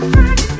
Bye.